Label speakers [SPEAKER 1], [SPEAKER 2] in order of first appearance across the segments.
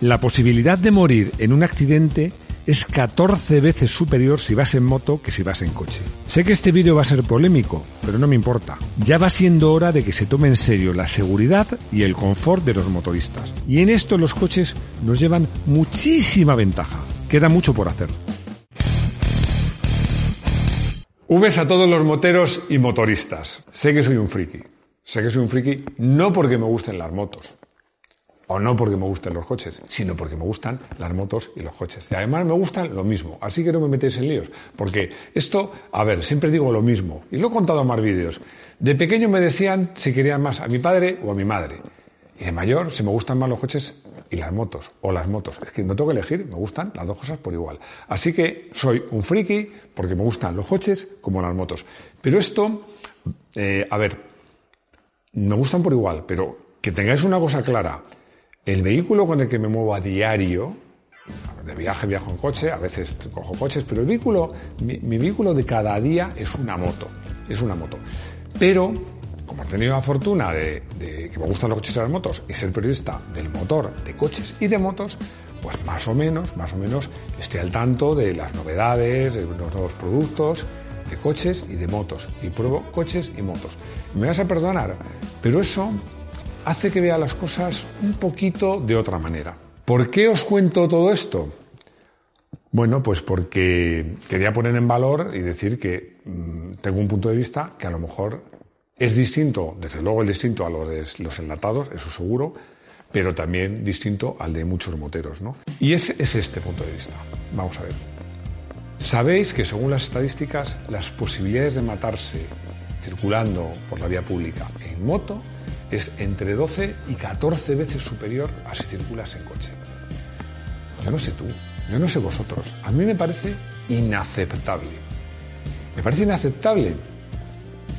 [SPEAKER 1] La posibilidad de morir en un accidente es 14 veces superior si vas en moto que si vas en coche. Sé que este vídeo va a ser polémico, pero no me importa. Ya va siendo hora de que se tome en serio la seguridad y el confort de los motoristas. Y en esto los coches nos llevan muchísima ventaja. Queda mucho por hacer. Ubes a todos los moteros y motoristas. Sé que soy un friki. Sé que soy un friki no porque me gusten las motos, o no porque me gusten los coches, sino porque me gustan las motos y los coches. Y además me gustan lo mismo, así que no me metéis en líos, porque esto, a ver, siempre digo lo mismo, y lo he contado en más vídeos. De pequeño me decían si querían más a mi padre o a mi madre. Y de mayor, si me gustan más los coches y las motos, o las motos. Es que no tengo que elegir, me gustan las dos cosas por igual. Así que soy un friki porque me gustan los coches como las motos. Pero esto, eh, a ver, me gustan por igual, pero que tengáis una cosa clara el vehículo con el que me muevo a diario, de viaje viajo en coche, a veces cojo coches, pero el vehículo, mi, vehículo de cada día es una moto, es una moto. Pero, como he tenido la fortuna de, que me gustan los coches y las motos y ser periodista del motor, de coches y de motos, pues más o menos, más o menos estoy al tanto de las novedades, de los nuevos productos, de coches y de motos. Y pruebo coches y motos. Me vas a perdonar, pero eso hace que vea las cosas un poquito de otra manera. ¿Por qué os cuento todo esto? Bueno, pues porque quería poner en valor y decir que mm, tengo un punto de vista que a lo mejor es distinto, desde luego es distinto a los, los enlatados, eso seguro, pero también distinto al de muchos moteros, ¿no? Y es, es este punto de vista. Vamos a ver. Sabéis que según las estadísticas, las posibilidades de matarse circulando por la vía pública en moto es entre 12 y 14 veces superior a si circulas en coche. Yo no sé tú, yo no sé vosotros. A mí me parece inaceptable. Me parece inaceptable.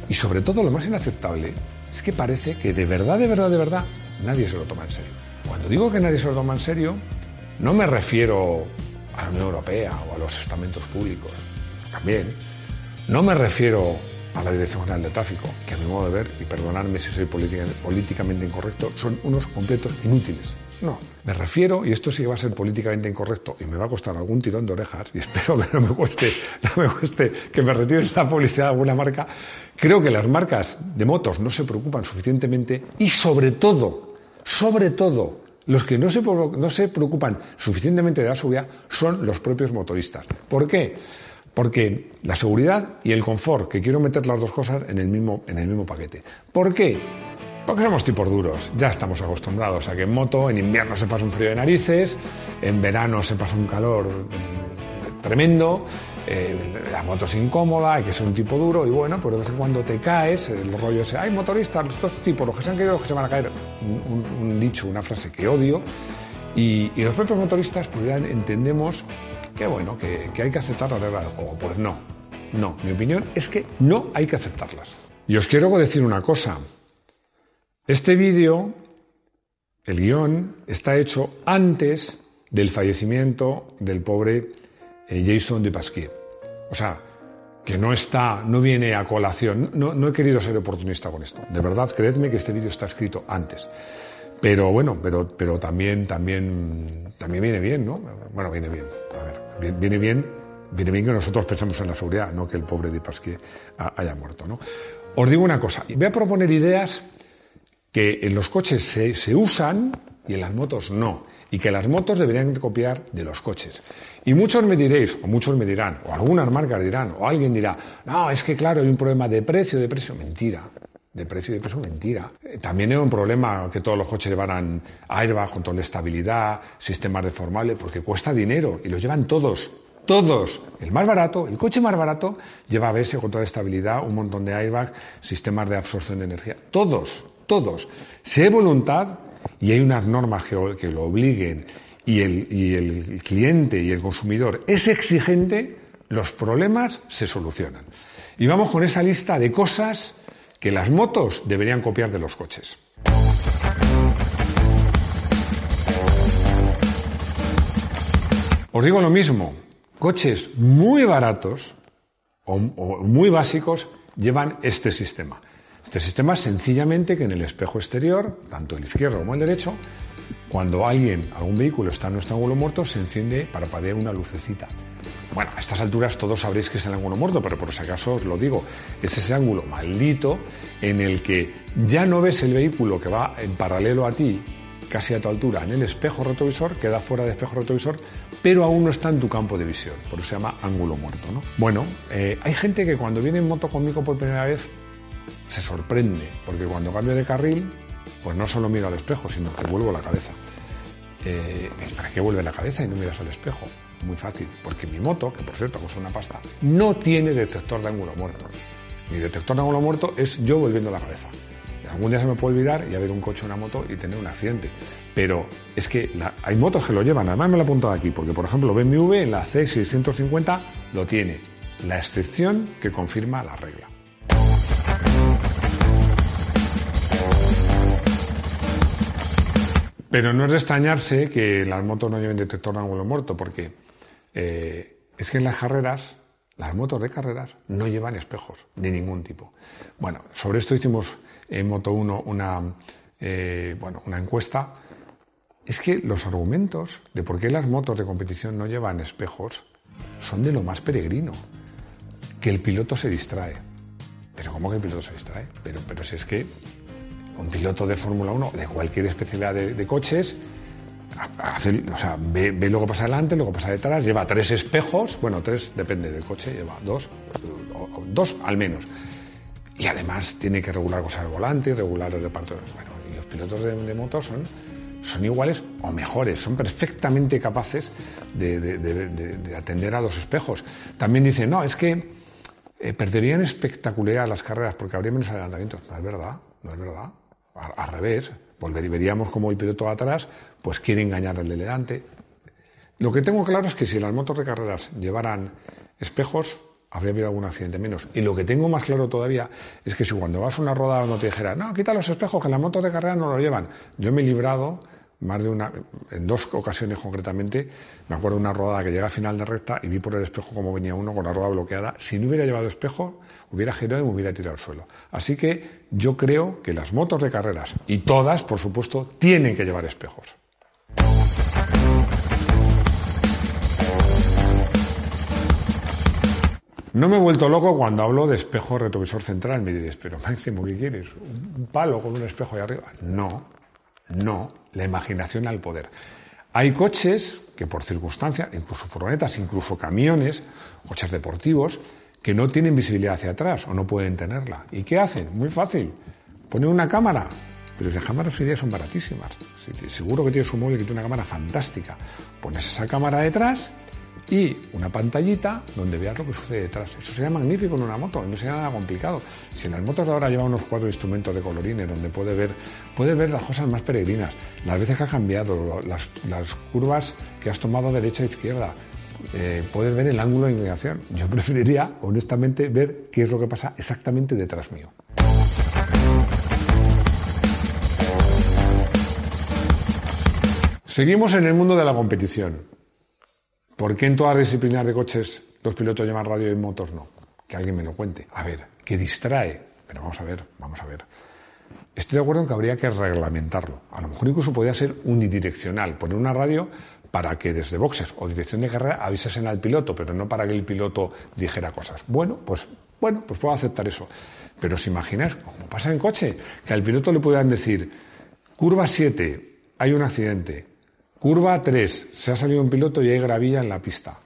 [SPEAKER 1] Y sobre todo lo más inaceptable es que parece que de verdad, de verdad, de verdad, nadie se lo toma en serio. Cuando digo que nadie se lo toma en serio, no me refiero a la Unión Europea o a los estamentos públicos. También. No me refiero a la Dirección General de Tráfico, que a mi modo de ver, y perdonadme si soy políticamente incorrecto, son unos completos inútiles. No, me refiero, y esto sí va a ser políticamente incorrecto y me va a costar algún tirón de orejas, y espero que no me cueste, no me cueste que me retire la publicidad de alguna marca, creo que las marcas de motos no se preocupan suficientemente y sobre todo, sobre todo, los que no se, no se preocupan suficientemente de la seguridad son los propios motoristas. ¿Por qué? Porque la seguridad y el confort, que quiero meter las dos cosas en el mismo, en el mismo paquete. ¿Por qué? Porque somos tipos duros, ya estamos acostumbrados a que en moto en invierno se pasa un frío de narices, en verano se pasa un calor tremendo, eh, la moto es incómoda, hay que ser un tipo duro y bueno, pues de vez en cuando te caes, el rollo es, hay motoristas, dos tipos, los que se han caído, los que se van a caer, un, dicho, una frase que odio, y los propios motoristas pues ya entendemos que bueno, que, hay que aceptar las reglas del juego. Pues no, no, mi opinión es que no hay que aceptarlas. Y os quiero decir una cosa. Este vídeo, el guion, está hecho antes del fallecimiento del pobre eh, Jason Dupasquier. O sea, que no está, no viene a colación. No, no he querido ser oportunista con esto. De verdad, creedme que este vídeo está escrito antes. Pero bueno, pero, pero también, también, también viene bien, ¿no? Bueno, viene bien. A ver, viene bien, viene bien que nosotros pensemos en la seguridad, no que el pobre de Pasquier haya muerto, ¿no? Os digo una cosa, voy a proponer ideas que en los coches se, se usan y en las motos no, y que las motos deberían copiar de los coches. Y muchos me diréis, o muchos me dirán, o algunas marcas dirán, o alguien dirá, no, es que claro, hay un problema de precio, de precio. Mentira de precio y de peso, mentira. Eh, también era un problema que todos los coches llevaran airbag, control de estabilidad, sistemas deformables, porque cuesta dinero y lo llevan todos. Todos. El más barato, el coche más barato, lleva ABS, control de estabilidad, un montón de airbag, sistemas de absorción de energía. Todos, todos. Si hay voluntad, y hay unas normas que, lo obliguen y el, y el cliente y el consumidor es exigente, los problemas se solucionan. Y vamos con esa lista de cosas que las motos deberían copiar de los coches. Os digo lo mismo, coches muy baratos o, muy básicos llevan este sistema. Este sistema sencillamente que en el espejo exterior, tanto el izquierdo como el derecho, cuando alguien, algún vehículo está en nuestro ángulo muerto, se enciende, para parpadear una lucecita. Bueno, a estas alturas todos sabréis que es el ángulo muerto, pero por si acaso os lo digo, es ese ángulo maldito en el que ya no ves el vehículo que va en paralelo a ti casi a tu altura en el espejo retrovisor, queda fuera del espejo retrovisor, pero aún no está en tu campo de visión. Por eso se llama ángulo muerto. ¿no? Bueno, eh, hay gente que cuando viene en moto conmigo por primera vez se sorprende, porque cuando cambio de carril, pues no solo miro al espejo, sino que vuelvo la cabeza. Eh, ¿Para qué vuelve la cabeza y no miras al espejo? Muy fácil, porque mi moto, que por cierto cuesta una pasta, no tiene detector de ángulo muerto. Mi detector de ángulo muerto es yo volviendo la cabeza. Algún día se me puede olvidar y haber un coche una moto y tener un accidente. Pero es que hay motos que lo llevan, además me lo he apuntado aquí, porque por ejemplo BMW en la C650 lo tiene. La excepción que confirma la regla. Pero no es de extrañarse que las motos no lleven detector de ángulo muerto, porque eh, es que en las carreras, las motos de carreras no llevan espejos de ningún tipo. Bueno, sobre esto hicimos en Moto 1 una, eh, bueno, una encuesta, es que los argumentos de por qué las motos de competición no llevan espejos son de lo más peregrino. Que el piloto se distrae. Pero ¿cómo que el piloto se distrae? Pero, pero si es que un piloto de Fórmula 1, de cualquier especialidad de, coches, ve, ve, que pasa delante, lo que pasa detrás, lleva tres espejos, bueno, tres depende del coche, lleva dos, dos al menos. Y además tiene que regular cosas al volante, regular el reparto. Bueno, y los pilotos de, moto son, son iguales o mejores, son perfectamente capaces de, atender a los espejos. También dicen, no, es que eh, perderían espectacularidad las carreras porque habría menos adelantamientos. No es verdad, no es verdad. Al, revés, veríamos como el piloto atrás pues quiere engañar al de delante. Lo que tengo claro es que si las motos de carreras llevaran espejos, habría habido algún accidente menos. Y lo que tengo más claro todavía es que si cuando vas a una rodada no te dijera, no, quita los espejos, que las motos de carrera no lo llevan. Yo me he librado más de una, en dos ocasiones concretamente, me acuerdo de una rodada que llega a final de recta y vi por el espejo cómo venía uno con la rueda bloqueada. Si no hubiera llevado espejo, hubiera girado y me hubiera tirado al suelo. Así que yo creo que las motos de carreras, y todas, por supuesto, tienen que llevar espejos. No me he vuelto loco cuando hablo de espejo retrovisor central. Me diréis, pero Máximo, ¿qué quieres? ¿Un palo con un espejo ahí arriba? No, no. La imaginación al poder. Hay coches que por circunstancias, incluso furgonetas, incluso camiones, coches deportivos, que no tienen visibilidad hacia atrás o no pueden tenerla. ¿Y qué hacen? Muy fácil. Ponen una cámara. Pero las cámaras hoy día son baratísimas. Seguro que tienes un móvil que tiene una cámara fantástica. Pones esa cámara detrás y una pantallita donde veas lo que sucede detrás. Eso sería magnífico en una moto, no sería nada complicado. Si en las motos de ahora lleva unos cuatro instrumentos de colorines donde puede ver, puede ver las cosas más peregrinas, las veces que ha cambiado, las, curvas que has tomado derecha e izquierda, eh, puedes ver el ángulo de inclinación. Yo preferiría, honestamente, ver qué es lo que pasa exactamente detrás mío. Seguimos en el mundo de la competición. ¿Por qué en todas las disciplinas de coches los pilotos llevan radio y motos no? Que alguien me lo cuente. A ver, que distrae. Pero vamos a ver, vamos a ver. Estoy de acuerdo en que habría que reglamentarlo. A lo mejor incluso podría ser unidireccional, poner una radio para que desde boxes o dirección de carrera avisasen al piloto, pero no para que el piloto dijera cosas. Bueno, pues bueno, pues puedo aceptar eso. Pero os imagináis, como pasa en coche, que al piloto le puedan decir, curva 7, hay un accidente, Curva 3. Se ha salido un piloto y hay gravilla en la pista.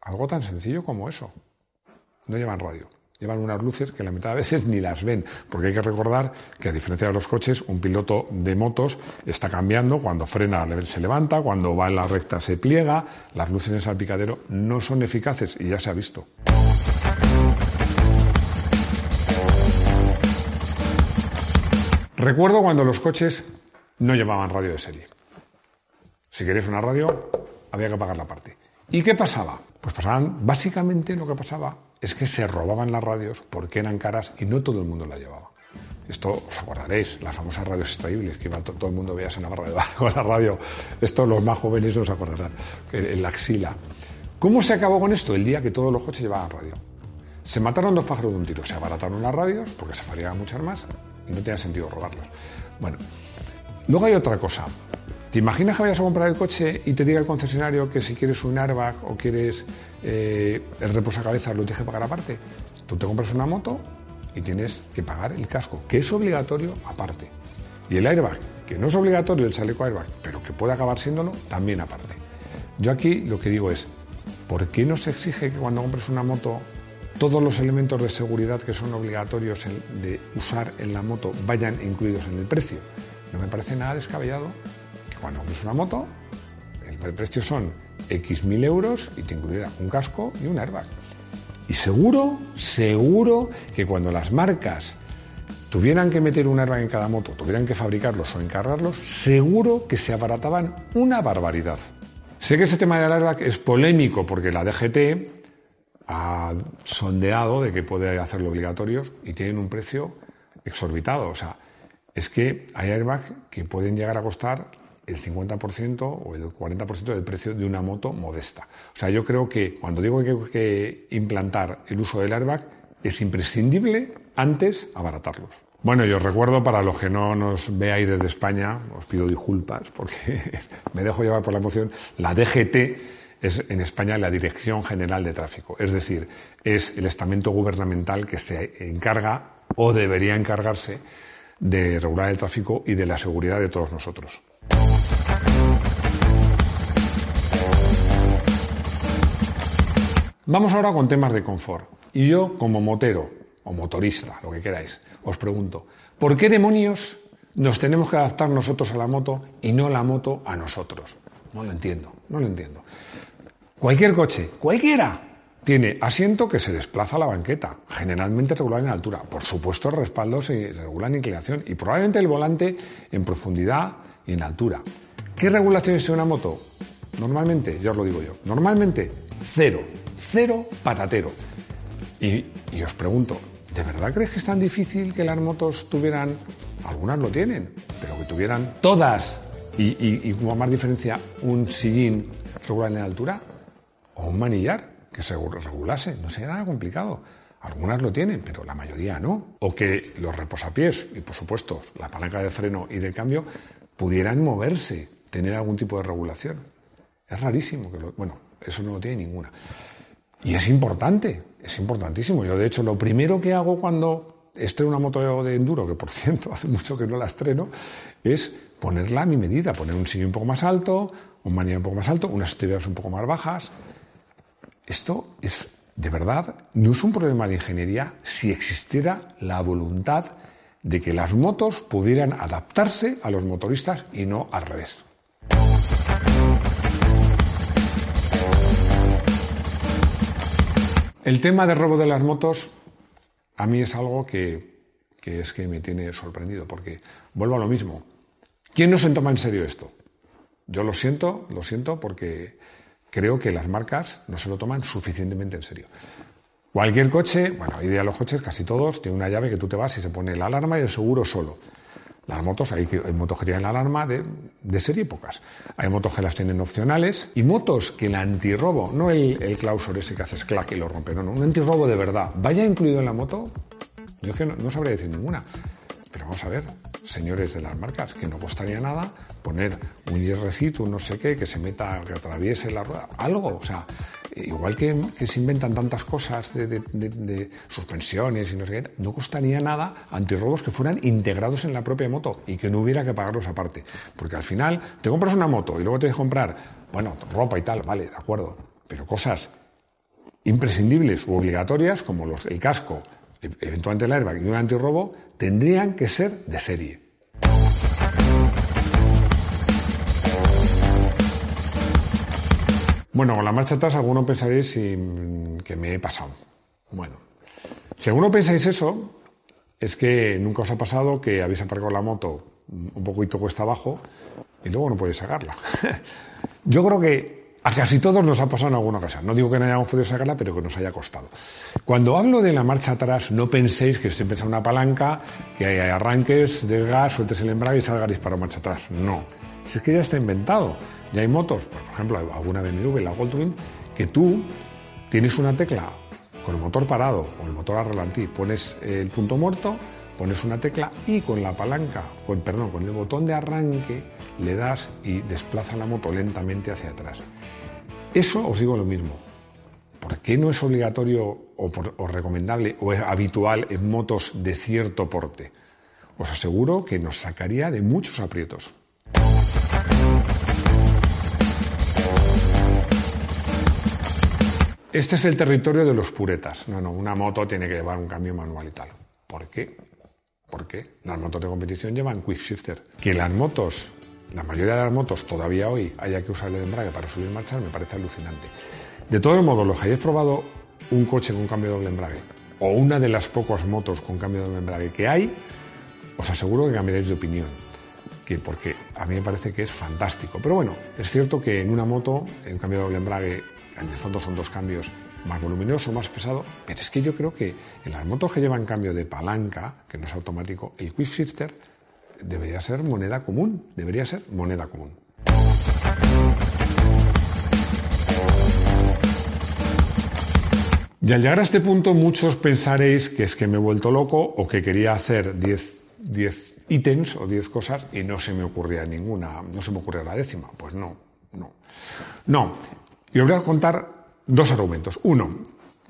[SPEAKER 1] Algo tan sencillo como eso. No llevan radio. Llevan unas luces que la mitad de veces ni las ven, porque hay que recordar que a diferencia de los coches, un piloto de motos está cambiando, cuando frena se levanta, cuando va en la recta se pliega, las luces en el salpicadero no son eficaces y ya se ha visto. Recuerdo cuando los coches no llevaban radio de serie. Si querías una radio, había que pagar la parte. ¿Y qué pasaba? Pues pasaban, básicamente lo que pasaba es que se robaban las radios porque eran caras y no todo el mundo las llevaba. Esto os acordaréis, las famosas radios extraíbles, que iba todo el mundo veía en la barra de bar con la radio. Esto los más jóvenes os acordarán, en la axila. ¿Cómo se acabó con esto? El día que todos los coches llevaban radio. Se mataron dos pájaros de un tiro. Se abarataron las radios porque se farían muchas más y no tenía sentido robarlas. Bueno, luego hay otra cosa. ¿Te imaginas que vayas a comprar el coche y te diga el concesionario que si quieres un airbag o quieres eh, el reposacabezas lo tienes que pagar aparte? Tú te compras una moto y tienes que pagar el casco, que es obligatorio aparte. Y el airbag, que no es obligatorio el chaleco airbag, pero que puede acabar siéndolo, también aparte. Yo aquí lo que digo es, ¿por qué no se exige que cuando compres una moto todos los elementos de seguridad que son obligatorios de usar en la moto vayan incluidos en el precio? No me parece nada descabellado cuando compres una moto, el precio son X mil euros y te incluirá un casco y un airbag. Y seguro, seguro que cuando las marcas tuvieran que meter un airbag en cada moto, tuvieran que fabricarlos o encargarlos, seguro que se abarataban una barbaridad. Sé que ese tema del airbag es polémico porque la DGT ha sondeado de que puede hacerlo obligatorios y tienen un precio exorbitado. O sea, es que hay airbags que pueden llegar a costar el 50% o el 40% del precio de una moto modesta. O sea, yo creo que cuando digo que hay que implantar el uso del airbag, es imprescindible antes abaratarlos. Bueno, yo recuerdo, para los que no nos veáis desde España, os pido disculpas porque me dejo llevar por la emoción, la DGT es en España la Dirección General de Tráfico, es decir, es el estamento gubernamental que se encarga o debería encargarse de regular el tráfico y de la seguridad de todos nosotros. Vamos ahora con temas de confort. Y yo, como motero o motorista, lo que queráis, os pregunto, ¿por qué demonios nos tenemos que adaptar nosotros a la moto y no la moto a nosotros? No lo entiendo, no lo entiendo. Cualquier coche, cualquiera, tiene asiento que se desplaza a la banqueta, generalmente regular en altura. Por supuesto, el respaldo se regula en inclinación y probablemente el volante en profundidad y en altura. ¿Qué regulaciones es una moto? Normalmente, ya os lo digo yo, normalmente cero, cero patatero. Y, os pregunto, ¿de verdad crees que es tan difícil que las motos tuvieran, algunas lo tienen, pero que tuvieran todas y, y como más diferencia un sillín regular en altura o un manillar que se regulase? No sería nada complicado. Algunas lo tienen, pero la mayoría no. O que los reposapiés y, por supuesto, la palanca de freno y de cambio pudieran moverse, tener algún tipo de regulación. Es rarísimo que lo, bueno, eso no lo tiene ninguna. Y es importante, es importantísimo. Yo, de hecho, lo primero que hago cuando estreno una moto de enduro, que por cierto hace mucho que no la estreno, es ponerla a mi medida, poner un sillón un poco más alto, un manillar un poco más alto, unas estriberas un poco más bajas. Esto es, de verdad, no es un problema de ingeniería si existiera la voluntad de que las motos pudieran adaptarse a los motoristas y no al revés. El tema de robo de las motos a mí es algo que, es que me tiene sorprendido, porque vuelvo a lo mismo. ¿Quién no se toma en serio esto? Yo lo siento, lo siento porque creo que las marcas no se lo toman suficientemente en serio. Cualquier coche, bueno, hoy día los coches, casi todos, tiene una llave que tú te vas y se pone la alarma y el seguro solo. Las motos, hay, motos que tienen la alarma de, de serie pocas. Hay motos que las tienen opcionales y motos que el antirrobo, no el, el clausor ese que haces clac y lo rompe, no, no, un antirrobo de verdad, vaya incluido en la moto, yo es que no, no sabría decir ninguna. Pero vamos a ver, señores de las marcas, que no costaría nada poner un hierrecito, un no sé qué, que se meta, que atraviese la rueda, algo, o sea, igual que, se inventan tantas cosas de, suspensiones y no sé qué, no costaría nada antirrobos que fueran integrados en la propia moto y que no hubiera que pagarlos aparte. Porque al final te compras una moto y luego te que comprar, bueno, ropa y tal, vale, de acuerdo, pero cosas imprescindibles u obligatorias como los, el casco, eventualmente el airbag y un antirrobo, tendrían que ser de serie. Bueno, con la marcha atrás alguno pensaréis que me he pasado. Bueno, si alguno pensáis eso, es que nunca os ha pasado que habéis aparcado la moto un poquito cuesta abajo y luego no puedes sacarla. Yo creo que a casi todos nos ha pasado en alguna ocasión. No digo que no hayamos podido sacarla, pero que nos haya costado. Cuando hablo de la marcha atrás, no penséis que estoy pensando en una palanca, que hay arranques de gas, sueltes el embrague y salga disparado marcha atrás. No. Si es que ya está inventado. Ya hay motos, por ejemplo, alguna BMW, la Goldwing, que tú tienes una tecla con el motor parado o el motor a ralentí, pones el punto muerto, pones una tecla y con la palanca, con, perdón, con el botón de arranque le das y desplaza la moto lentamente hacia atrás. Eso os digo lo mismo. ¿Por qué no es obligatorio o, recomendable o es habitual en motos de cierto porte? Os aseguro que nos sacaría de muchos aprietos. Este es el territorio de los puretas. No, no, una moto tiene que llevar un cambio manual y tal. ¿Por qué? ¿Por qué? Las motos de competición llevan quick shifter. Que las motos la mayoría de las motos todavía hoy haya que usar el embrague para subir y marchar me parece alucinante. De todos modos, los que hayáis probado un coche con cambio de doble embrague o una de las pocas motos con cambio de doble embrague que hay, os aseguro que cambiaréis de opinión. Que porque a mí me parece que es fantástico. Pero bueno, es cierto que en una moto, en cambio de doble embrague, en el fondo son dos cambios más voluminoso, más pesado, pero es que yo creo que en las motos que llevan cambio de palanca, que no es automático, el quick shifter debería ser moneda común, debería ser moneda común. Y al llegar a este punto muchos pensaréis que es que me he vuelto loco o que quería hacer 10 ítems o 10 cosas y no se me ocurría ninguna, no se me ocurría la décima. Pues no, no. No, y os voy a contar dos argumentos. Uno,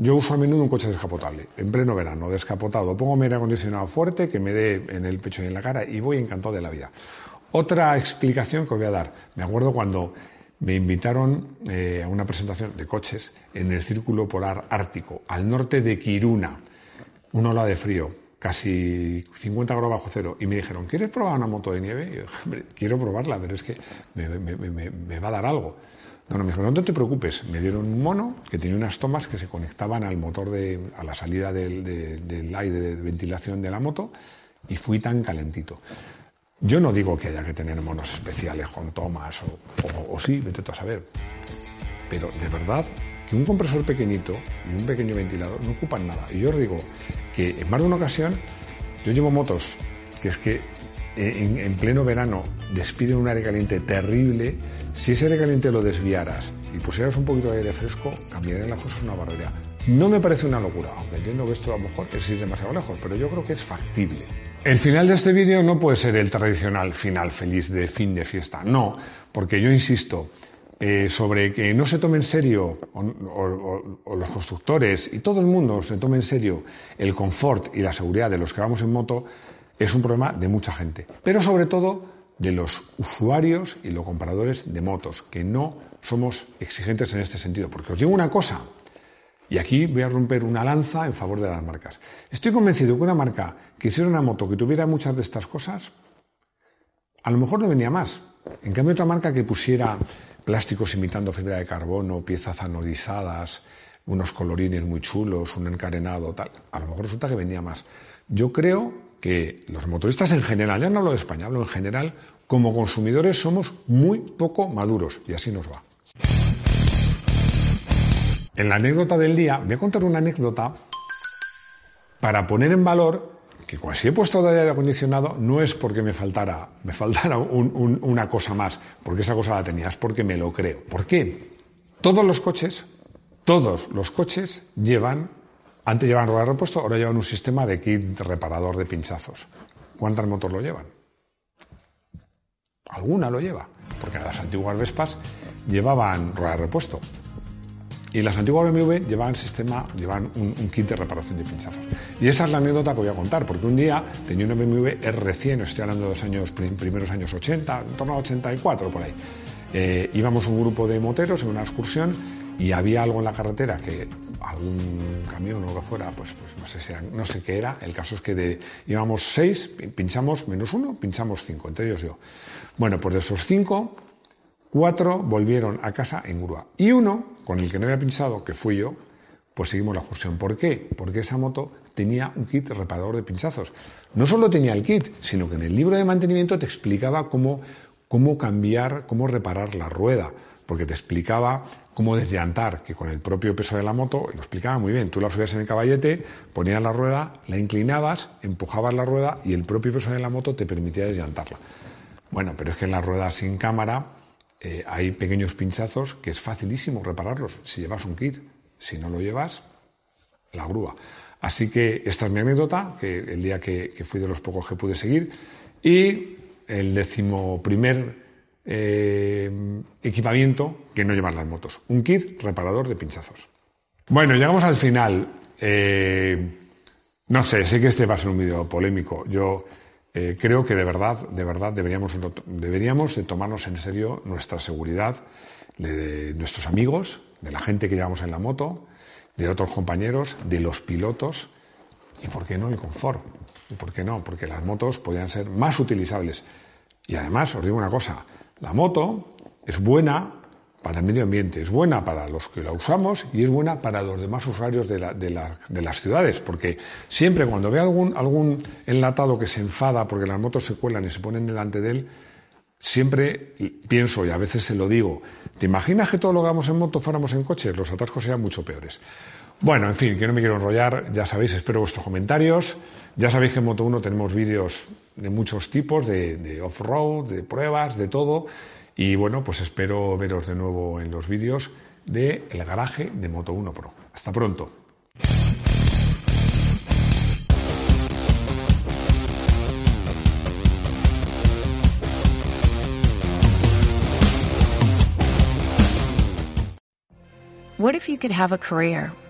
[SPEAKER 1] yo uso a menudo un coche descapotable, en pleno verano, descapotado. Pongo mi aire acondicionado fuerte, que me dé en el pecho y en la cara, y voy encantado de la vida. Otra explicación que os voy a dar. Me acuerdo cuando me invitaron eh, a una presentación de coches en el Círculo Polar Ártico, al norte de Kiruna, una ola de frío, casi 50 grados bajo cero, y me dijeron, ¿quieres probar una moto de nieve? Y yo, hombre, quiero probarla, pero es que me va a dar algo. No, no, me dijo, no te preocupes. Me dieron un mono que tenía unas tomas que se conectaban al motor de, a la salida del, aire de ventilación de la moto y fui tan calentito. Yo no digo que haya que tener monos especiales con tomas o, o, sí, vete tú a saber. Pero de verdad que un compresor pequeñito y un pequeño ventilador no ocupan nada. Y yo os digo que en más de una ocasión yo llevo motos que es que en, pleno verano despiden un aire caliente terrible, si ese aire caliente lo desviaras y pusieras un poquito de aire fresco, cambiarían las cosas una barbaridad. No me parece una locura, aunque entiendo que esto a lo mejor es demasiado lejos, pero yo creo que es factible. El final de este vídeo no puede ser el tradicional final feliz de fin de fiesta, no, porque yo insisto, eh, sobre que no se tome en serio, o, los constructores y todo el mundo se tome en serio el confort y la seguridad de los que vamos en moto, es un problema de mucha gente, pero sobre todo de los usuarios y los compradores de motos, que no somos exigentes en este sentido. Porque os digo una cosa, y aquí voy a romper una lanza en favor de las marcas. Estoy convencido que una marca que hiciera una moto que tuviera muchas de estas cosas, a lo mejor no venía más. En cambio, otra marca que pusiera plásticos imitando fibra de carbono, piezas anodizadas, unos colorines muy chulos, un encarenado, tal, a lo mejor resulta que vendía más. Yo creo que los motoristas en general, ya no hablo de España, hablo en general, como consumidores somos muy poco maduros y así nos va. En la anécdota del día, voy a contar una anécdota para poner en valor que si he puesto de aire acondicionado no es porque me faltara, me faltara una cosa más, porque esa cosa la tenía, es porque me lo creo. ¿Por qué? Todos los coches, todos los coches llevan antes llevaban rueda de repuesto, ahora llevan un sistema de kit reparador de pinchazos. ¿Cuántas motos lo llevan? Alguna lo lleva, porque las antiguas Vespas llevaban rueda de repuesto. Y las antiguas BMW llevaban sistema, llevaban un, kit de reparación de pinchazos. Y esa es la anécdota que voy a contar, porque un día tenía una BMW R100, estoy hablando de los años, primeros años 80, en torno a 84 por ahí. Eh, íbamos un grupo de moteros en una excursión y había algo en la carretera que algún camión o lo que fuera, pues, pues no, sé, no sé qué era. El caso es que de, íbamos seis, pinchamos menos uno, pinchamos cinco, entre ellos yo. Bueno, pues de esos cinco, cuatro volvieron a casa en grúa. Y uno, con el que no había pinchado, que fui yo, Pues seguimos la excursión. ¿Por qué? Porque esa moto tenía un kit reparador de pinchazos. No solo tenía el kit, sino que en el libro de mantenimiento te explicaba cómo, cómo cambiar, cómo reparar la rueda, porque te explicaba cómo desllantar, que con el propio peso de la moto, lo explicaba muy bien, tú la subías en el caballete, ponías la rueda, la inclinabas, empujabas la rueda y el propio peso de la moto te permitía desllantarla. Bueno, pero es que en la rueda sin cámara eh, hay pequeños pinchazos que es facilísimo repararlos si llevas un kit. Si no lo llevas, la grúa. Así que esta es mi anécdota, que el día que, fui de los pocos que pude seguir. Y el décimo primer eh, equipamiento que no llevan las motos. Un kit reparador de pinchazos. Bueno, llegamos al final. Eh, no sé, sé que este va a ser un vídeo polémico. Yo eh, creo que de verdad, de verdad deberíamos, deberíamos de tomarnos en serio nuestra seguridad, de, nuestros amigos, de la gente que llevamos en la moto, de otros compañeros, de los pilotos y, ¿por qué no, el confort? ¿Y por qué no? Porque las motos podrían ser más utilizables. Y además, os digo una cosa, la moto es buena para el medio ambiente, es buena para los que la usamos y es buena para los demás usuarios de, las ciudades, porque siempre cuando ve algún, algún enlatado que se enfada porque las motos se cuelan y se ponen delante de él, siempre pienso, y a veces se lo digo, ¿te imaginas que todo lo que hagamos en moto fuéramos en coches? Los atascos serían mucho peores. Bueno, en fin, que no me quiero enrollar, ya sabéis, espero vuestros comentarios. Ya sabéis que en Moto 1 tenemos vídeos de muchos tipos, de, off-road, de pruebas, de todo. Y bueno, pues espero veros de nuevo en los vídeos de El Garaje de Moto 1 Pro. Hasta pronto.
[SPEAKER 2] What if you could have a career